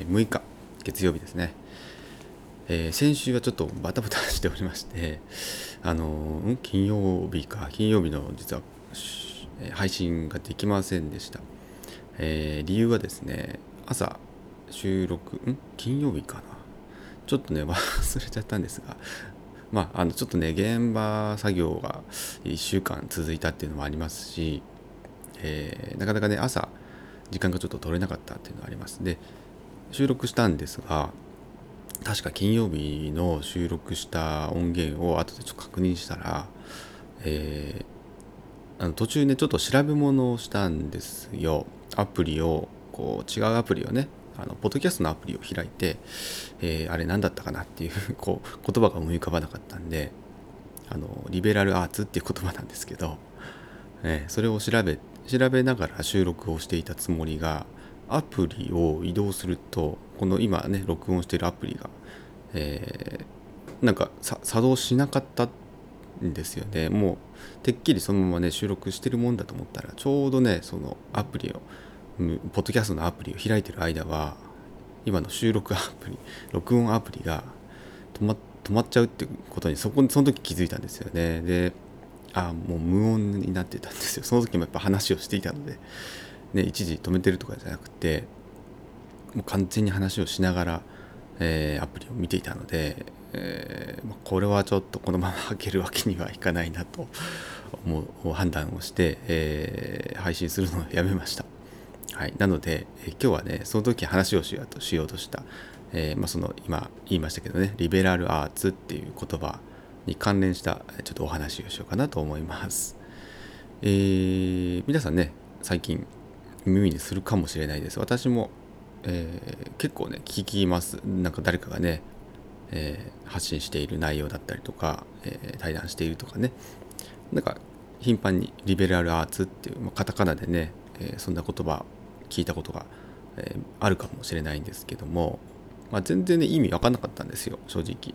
6日月曜日ですね、えー、先週はちょっとバタバタしておりましてあのー、金曜日か。金曜日の実は配信ができませんでした、えー、理由はですね朝収録ん？金曜日かな。ちょっとね 忘れちゃったんですがまあ、あのちょっとね現場作業が1週間続いたっていうのもありますし、えー、なかなかね朝時間がちょっと取れなかったっていうのがあります。で収録したんですが確か金曜日の収録した音源を後でちょっと確認したら、えー、あの途中ねちょっと調べ物をしたんですよ。アプリをこう違うアプリをねあのポッドキャストのアプリを開いて、えー、あれ何だったかなっていう こう言葉が思い浮かばなかったんであのリベラルアーツっていう言葉なんですけど、えー、それを調べ調べながら収録をしていたつもりがアプリを移動するとこの今ね録音しているアプリが、えー、なんか作動しなかったんですよね。もうてっきりそのままね収録してるもんだと思ったらちょうどねそのアプリをポッドキャストのアプリを開いてる間は今の収録アプリ録音アプリが止ま止まっちゃうってことにそこにその時気づいたんですよね。であもう無音になってたんですよ。その時もやっぱ話をしていたので。ね、一時止めてるとかじゃなくてもう完全に話をしながら、えー、アプリを見ていたので、えー、これはちょっとこのまま開けるわけにはいかないなと思う判断をして、えー、配信するのをやめました。はい、なので、え今日はねその時話をしようとしようとした、えまあ、その今言いましたけどねリベラルアーツっていう言葉に関連したちょっとお話をしようかなと思います。えー、皆さんね最近耳にするかもしれないです。私も、えー、結構ね、聞きます。なんか誰かがね、えー、発信している内容だったりとか、えー、対談しているとかね、なんか頻繁にリベラルアーツっていう、まあ、カタカナでね、えそんな言葉聞いたことが、えあるかもしれないんですけども、まあ、全然ね、意味わかんなかったんですよ、正直。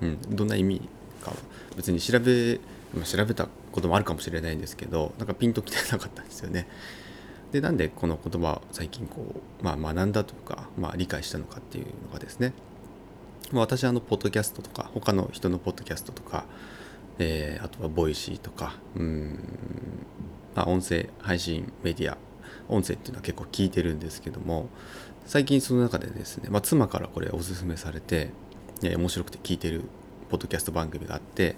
うん、どんな意味かは別に調べ、調べたこともあるかもしれないんですけど、なんかピンときてなかったんですよね。でなんでこの言葉を最近こう、まあ、学んだとか、まあ、理解したのかっていうのがですね、ま、私あのポッドキャストとか他の人のポッドキャストとか、えー、あとはボイシーとかうん、まあ、音声配信メディア音声っていうのは結構聞いてるんですけども最近その中でですね、まあ、妻からこれおすすめされて、え面白くて聞いてるポッドキャスト番組があって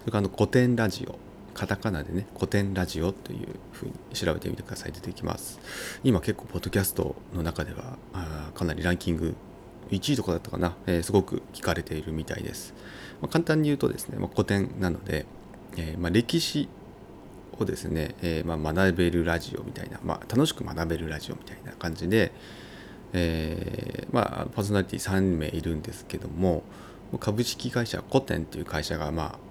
それからあのコテンラジオ、カタカナでね、コテンラジオというふうに調べてみてください。出てきます。今結構、ポッドキャストの中では、あかなりランキング1位とかだったかな、えー、すごく聞かれているみたいです。まあ、簡単に言うとですね、まあ、古典なので、えー、まあ、歴史をですね、えー、ま学べるラジオみたいな、ま楽しく学べるラジオみたいな感じで、えま、パーソナリティ3名いるんですけども、株式会社古典っていう会社が、まあ、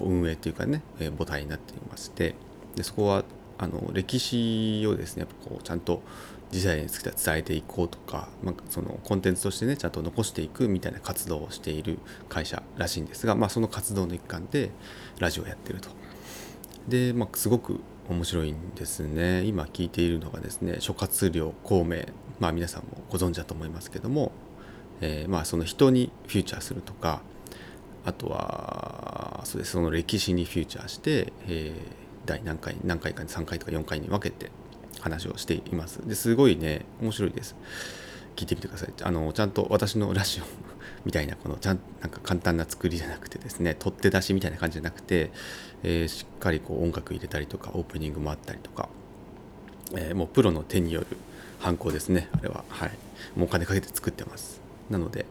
運営っていうかね、え母体になっていましてでそこはあの歴史をですねやっぱこうちゃんと時代について伝えていこうとか、まあ、そのコンテンツとしてねちゃんと残していくみたいな活動をしている会社らしいんですが、まあ、その活動の一環でラジオをやってると。で、まあ、すごく面白いんですね今聞いているのがですね諸葛亮孔明まあ皆さんもご存知だと思いますけども、えー、まあその人にフューチャーするとかあとはそうです。その歴史にフューチャーして、えー、第何回何回かに3回とか4回に分けて話をしています。ですごいね面白いです。聞いてみてください。あのちゃんと私のラジオ みたいなこのちゃんなんか簡単な作りじゃなくてですね取って出しみたいな感じじゃなくて、えー、しっかりこう音楽入れたりとかオープニングもあったりとか、えー、もうプロの手による犯行ですねあれは。はい。もうお金かけて作ってます。なので、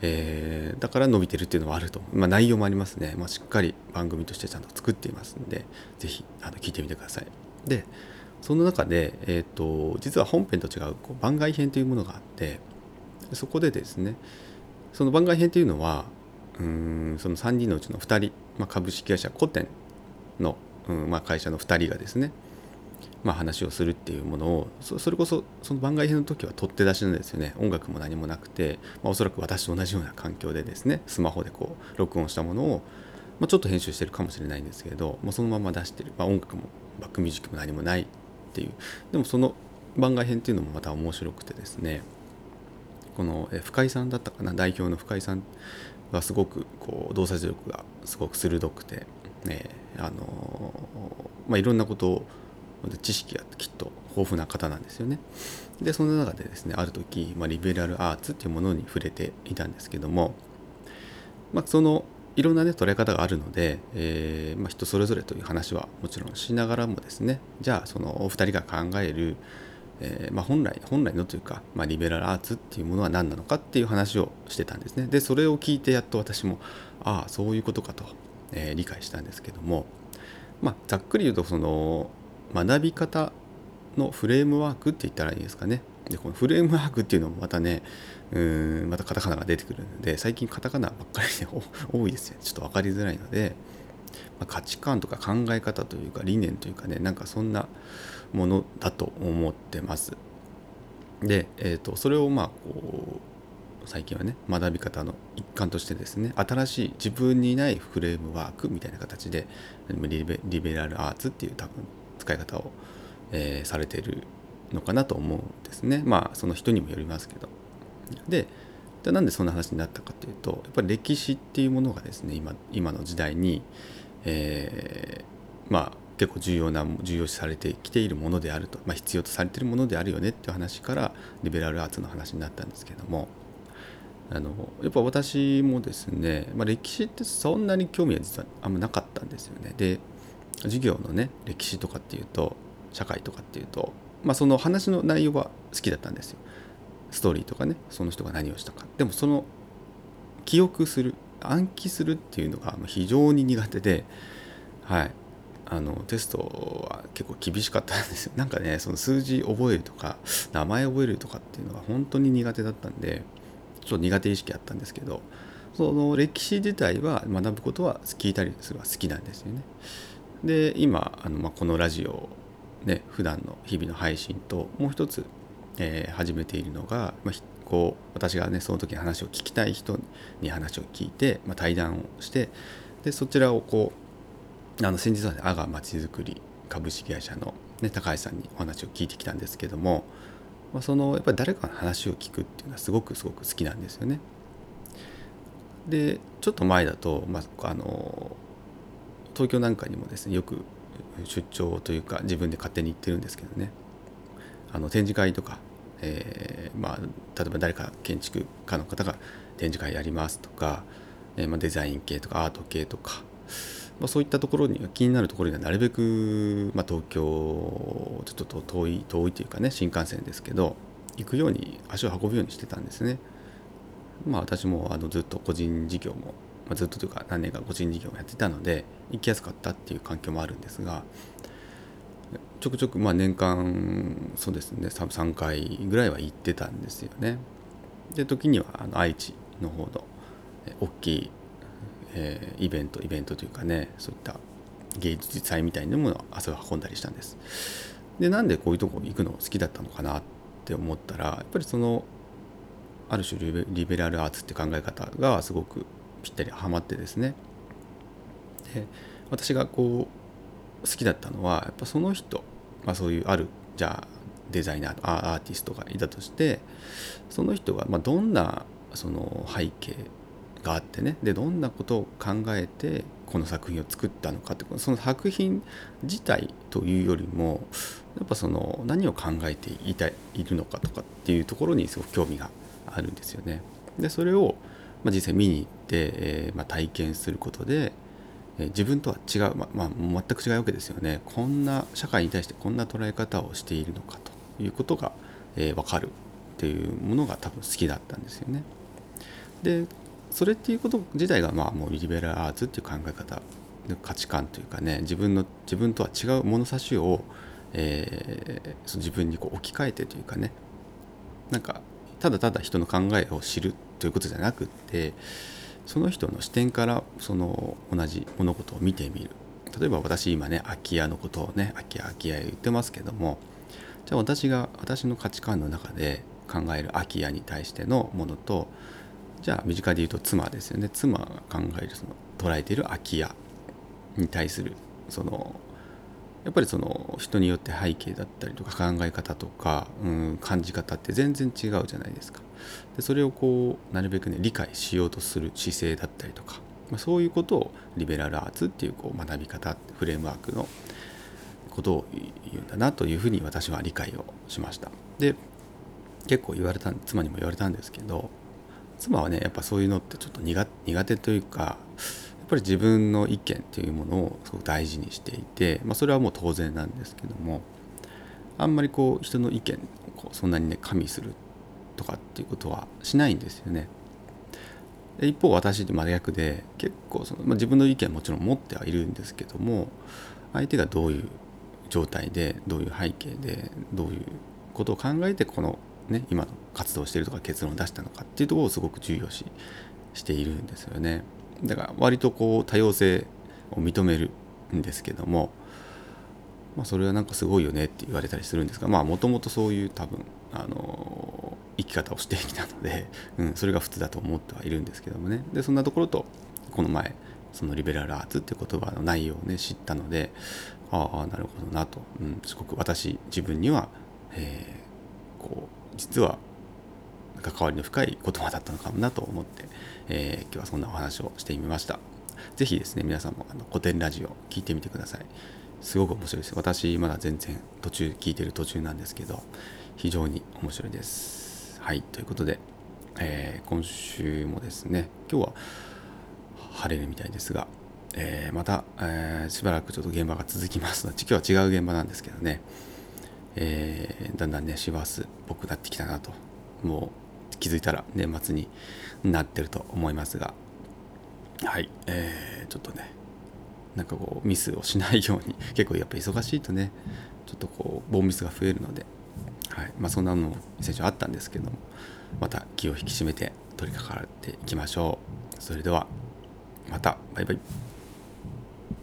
えー、だから伸びてるっていうのはあると、まあ、内容もありますね、まあ、しっかり番組としてちゃんと作っていますんで是非あの聞いてみてください。でその中で、えーと、実は本編と違うこう番外編というものがあってそこでですねその番外編っていうのはうんその3人のうちの2人、まあ、株式会社コテンの、うんまあ、会社の2人がですね、まあ、話をするっていうものをそれこそその番外編の時は取って出しなんですよね。音楽も何もなくて、まあ、おそらく私と同じような環境でですねスマホでこう録音したものを、まあ、ちょっと編集してるかもしれないんですけれど、まあ、そのまま出してる、まあ、音楽もバックミュージックも何もないっていう。でもその番外編っていうのもまた面白くてですねこの深井さんだったかな？代表の深井さんがすごくこう洞察力がすごく鋭くて、ねあのまあ、いろんなことを知識がきっと豊富な方なんですよね。でその中でですねある時、まあ、リベラルアーツっていうものに触れていたんですけども、まあ、そのいろんなね捉え方があるので、えーまあ、人それぞれという話はもちろんしながらもですねじゃあそのお二人が考えるえー、ま、本来本来のというか、ま、リベラルアーツっていうものは何なのかっていう話をしてたんですねでそれを聞いてやっと私もああそういうことかと、えー、理解したんですけども、まあ、ざっくり言うとその学び方のフレームワークって言ったらいいですかねでこのフレームワークっていうのもまたねうんまたカタカナが出てくるので最近カタカナばっかりで多いですよちょっと分かりづらいので、まあ、価値観とか考え方というか理念というかねなんかそんなものだと思ってます。で、えーと、それをまあこう最近はね学び方の一環としてですね新しい自分にないフレームワークみたいな形でリベリベラルアーツっていう多分使い方を、えー、されているのかなと思うんですねまあその人にもよりますけど。ででなんでそんな話になったかというとやっぱり歴史っていうものがですね今今の時代に、えー、まあ結構重要な重要視されてきているものであると、まあ、必要とされているものであるよねっていう話からリベラルアーツの話になったんですけどもあのやっぱ私もですね、まあ、歴史ってそんなに興味は実はあんまなかったんですよね。で授業のね歴史とかっていうと社会とかっていうと、まあ、その話の内容は好きだったんですよ。ストーリーとかねその人が何をしたか。でもその記憶する暗記するっていうのが非常に苦手で、はい、あのテストは結構厳しかったんですよ なんかねその数字覚えるとか名前覚えるとかっていうのが本当に苦手だったんでちょっと苦手意識あったんですけどその歴史自体は学ぶことは聞いたりするは好きなんですよねで今あの、まあ、このラジオね普段の日々の配信ともう一つ、えー、始めているのが、まあ、こう私がねその時に話を聞きたい人に話を聞いて、まあ、対談をしてでそちらをこうあの先日はね阿賀まちづくり株式会社の、ね、高橋さんにお話を聞いてきたんですけども、まあ、そのやっぱり誰かの話を聞くっていうのはすごくすごく好きなんですよね。でちょっと前だと、まあ、あの東京なんかにもですねよく出張というか自分で勝手に行ってるんですけどねあの展示会とか、えー、まあ、例えば誰か建築家の方が展示会やりますとか、えー、まあ、デザイン系とかアート系とかまあ、そういったところに気になるところにはなるべく、ま、東京ちょっと遠い遠いというかね新幹線ですけど行くように足を運ぶようにしてたんですね。まあ私もあのずっと個人事業も、まあ、ずっとというか何年か個人事業をやってたので行きやすかったっていう環境もあるんですがちょくちょくまあ年間そうですね 3, 3回ぐらいは行ってたんですよね。で時にはあの愛知の方の大きいえー、イベントイベントというかねそういった芸術祭みたいなものを足を運んだりしたんですでなんでこういうとこ行くの好きだったのかなって思ったらやっぱりそのある種リベラルアーツって考え方がすごくぴったりはまってですねで私がこう好きだったのはやっぱその人、まあ、そういうあるじゃあデザイナーアーティストがいたとしてその人がまどんなその背景があってねでどんなことを考えてこの作品を作ったのかってその作品自体というよりもやっぱその何を考えていたいるのかとかっていうところにすごく興味があるんですよね。でそれを、まあ、実際見に行って、えー、まあ、体験することで、えー、自分とは違う、まあ、全く違うわけですよね。こんな社会に対してこんな捉え方をしているのかということが、えー、分かるっていうものが多分好きだったんですよね。でそれっていうこと自体がまあもうリベラルアーツっていう考え方価値観というかね自分の自分とは違う物差しを、えー、自分にこう置き換えてというかねなんかただただ人の考えを知るということじゃなくってその人の視点からその同じ物事を見てみる。例えば私今ね空き家のことをね空き家空き家言ってますけどもじゃあ私が私の価値観の中で考える空き家に対してのものとじゃあ身近で言うと妻ですよね。妻が考えるその捉えている空き家に対するそのやっぱりその人によって背景だったりとか考え方とか、うん、感じ方って全然違うじゃないですか。でそれをこうなるべくね理解しようとする姿勢だったりとか、まあ、そういうことをリベラルアーツっていうこう学び方フレームワークのことを言うんだなというふうに私は理解をしました。で結構言われた妻にも言われたんですけど妻はねやっぱそういうのってちょっと苦手というかぱり自分の意見っていうものをすごく大事にしていて、まあ、それはもう当然なんですけどもあんまりこう人の意見をこうそんなにね加味するとかっていうことはしないんですよね。で一方私って真逆で結構その、まあ、自分の意見もちろん持ってはいるんですけども相手がどういう状態でどういう背景でどういうことを考えてこのね今の活動しているとか結論を出したのかっていうところをすごく重要視しているんですよね。だから割とこう多様性を認めるんですけども、まあ、それはなんかすごいよねって言われたりするんですがまあもともとそういう多分あの生き方をしてきたので、うん、それが普通だと思ってはいるんですけどもね。でそんなところとこの前そのリベラルアーツっていう言葉の内容をね知ったのでああなるほどなと、うん、すごく私自分には、えー、こう実は関わりの深い言葉だったのかもなと思って、えー、今日はそんなお話をしてみました。是非ですね皆さんもあの古典ラジオ聞いてみてください。すごく面白いです。私まだ全然途中聞いてる途中なんですけど非常に面白いです。はいということで、えー、今週もですね今日は晴れるみたいですが、えー、また、えー、しばらくちょっと現場が続きますので今日は違う現場なんですけどね、えだんだんね師走っぽくなってきたなともう気づいたら年末になってると思いますが。はい、えー、ちょっとねなんかこうミスをしないように 結構やっぱ忙しいとねちょっとこうボンミスが増えるので、はい。まあ、そんなのも先週あったんですけどもまた気を引き締めて取り掛かっていきましょう。それではまた。バイバイ。